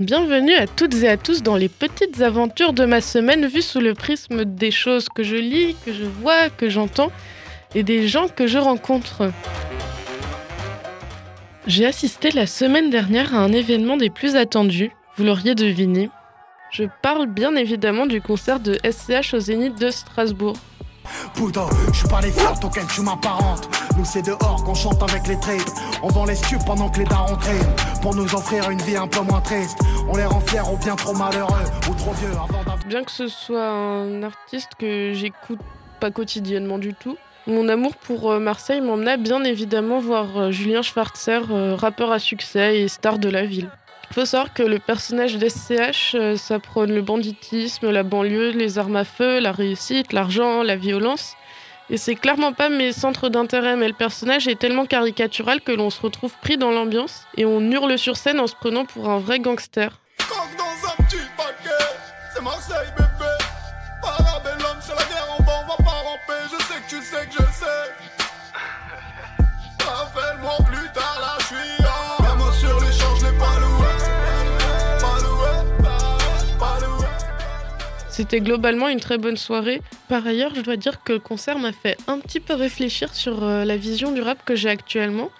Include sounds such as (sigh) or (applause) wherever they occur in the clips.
Bienvenue à toutes et à tous dans les petites aventures de ma semaine vues sous le prisme des choses que je lis, que je vois, que j'entends et des gens que je rencontre. J'ai assisté la semaine dernière à un événement des plus attendus, vous l'auriez deviné. Je parle bien évidemment du concert de SCH au Zénith de Strasbourg. Putain, je suis pas les flirts auxquels tu m'apparentes. Nous, c'est dehors qu'on chante avec les trades. On vend les stupes pendant que les darons traînent. Pour nous offrir une vie un peu moins triste. On les rend fiers ou bien trop malheureux ou trop vieux avant d'avoir. Bien que ce soit un artiste que j'écoute pas quotidiennement du tout, mon amour pour euh, Marseille m'emmena bien évidemment voir euh, Julien Schwarzer, euh, rappeur à succès et star de la ville. Il faut savoir que le personnage d'SCH, euh, ça prône le banditisme, la banlieue, les armes à feu, la réussite, l'argent, la violence. Et c'est clairement pas mes centres d'intérêt, mais le personnage est tellement caricatural que l'on se retrouve pris dans l'ambiance et on hurle sur scène en se prenant pour un vrai gangster. C'était globalement une très bonne soirée. Par ailleurs, je dois dire que le concert m'a fait un petit peu réfléchir sur euh, la vision du rap que j'ai actuellement.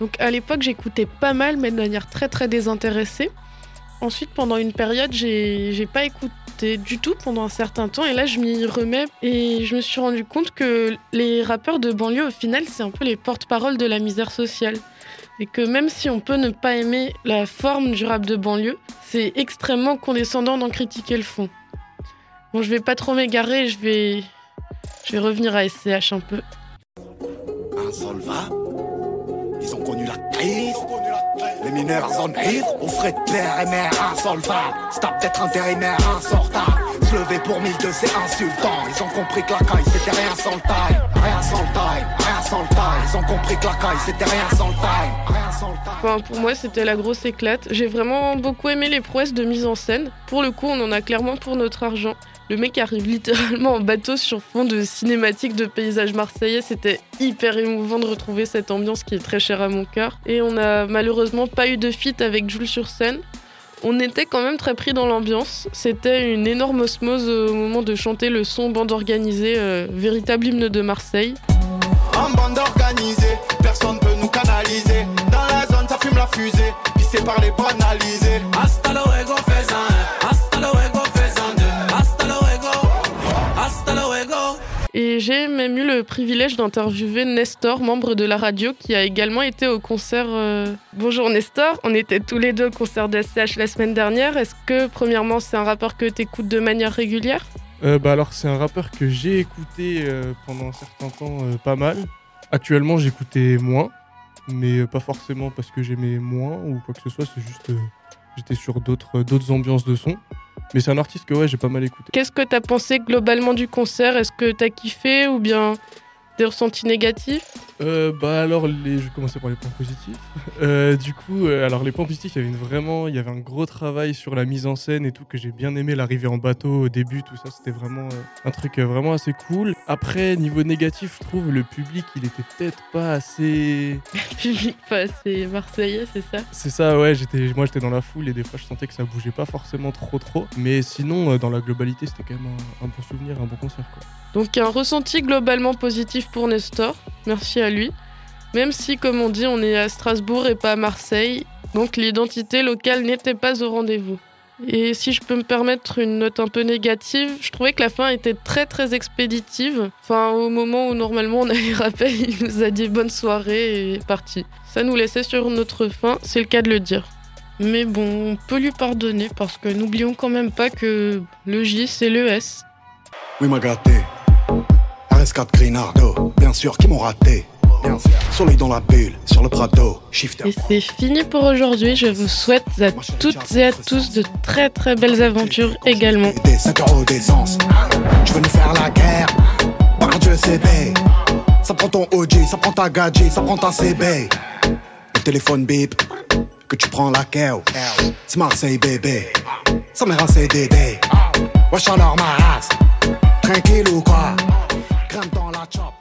Donc à l'époque, j'écoutais pas mal, mais de manière très très désintéressée. Ensuite, pendant une période, j'ai pas écouté du tout pendant un certain temps, et là, je m'y remets et je me suis rendu compte que les rappeurs de banlieue, au final, c'est un peu les porte-parole de la misère sociale. Et que même si on peut ne pas aimer la forme du rap de banlieue, c'est extrêmement condescendant d'en critiquer le fond. Bon, je vais pas trop m'égarer, je vais, je vais revenir à SCH un peu. Un solva, ils ont connu la crise. Les mineurs en zone ivre, on ferait de père et mère insolvable. C'est peut-être intérimaire insortable. Se lever pour mille deux, c'est insultant. Ils ont compris que la caille, c'était rien sans le time. Rien sans le time, rien sans le time. Ils ont compris que la caille, c'était rien sans le time. Rien sans le time. Enfin, pour moi, c'était la grosse éclate. J'ai vraiment beaucoup aimé les prouesses de mise en scène. Pour le coup, on en a clairement pour notre argent. Le mec arrive littéralement en bateau sur fond de cinématiques de paysages marseillais. C'était hyper émouvant de retrouver cette ambiance qui est très chère à mon cœur. Et on a malheureusement pas eu de feat avec Jules sur scène. On était quand même très pris dans l'ambiance. C'était une énorme osmose au moment de chanter le son bande organisée, euh, véritable hymne de Marseille. J'ai même eu le privilège d'interviewer Nestor, membre de la radio, qui a également été au concert. euh, Bonjour Nestor, on était tous les deux au concert de SCH la semaine dernière. Est-ce que, premièrement, c'est un rappeur que tu écoutes de manière régulière? Euh, bah alors c'est un rappeur que j'ai écouté euh, pendant un certain temps euh, pas mal. Actuellement j'écoutais moins, mais pas forcément parce que j'aimais moins ou quoi que ce soit, c'est juste j'étais sur d'autres ambiances de son. Mais c'est un artiste que ouais j'ai pas mal écouté. Qu'est-ce que tu as pensé globalement du concert? Est-ce que tu as kiffé ou bien des ressentis négatifs? Euh, bah alors les, je vais commencer par les points positifs. Euh, du coup, euh, alors les points positifs, il y avait une vraiment, il y avait un gros travail sur la mise en scène et tout que j'ai bien aimé. L'arrivée en bateau au début, tout ça, c'était vraiment un truc vraiment assez cool. Après, niveau négatif, je trouve le public, il était peut-être pas assez. (laughs) Le public pas assez marseillais, c'est ça? C'est ça, ouais. J'étais, moi, j'étais dans la foule et des fois, je sentais que ça bougeait pas forcément trop, trop. Mais sinon, dans la globalité, c'était quand même un, un bon souvenir, un bon concert, quoi. Donc un ressenti globalement positif pour Nestor, merci à lui. Même si, comme on dit, on est à Strasbourg et pas à Marseille, donc l'identité locale n'était pas au rendez-vous. Et si je peux me permettre une note un peu négative, je trouvais que la fin était très très expéditive. Enfin, au moment où normalement on allait rapper, (laughs) il nous a dit bonne soirée et parti. Ça nous laissait sur notre fin, c'est le cas de le dire. Mais bon, on peut lui pardonner parce que n'oublions quand même pas que le J c'est le S. Oui, m'a gâté. RS4 Grinardo, bien sûr, m'ont raté. Soleil dans la bulle, sur le Prado, shifter. Et c'est fini pour aujourd'hui. Je vous souhaite à toutes et à tous de très très belles aventures également. Des 5 euros d'essence. Je veux nous faire la guerre. Par Dieu, CB. Ça prend ton OG, ça prend ta gadget, ça prend ta CB. Le téléphone bip, que tu prends la keo. C'est Marseille, bébé. Ça mère un CDD. Wesh alors ma race. Tranquille ou quoi? Grimpe dans la chop.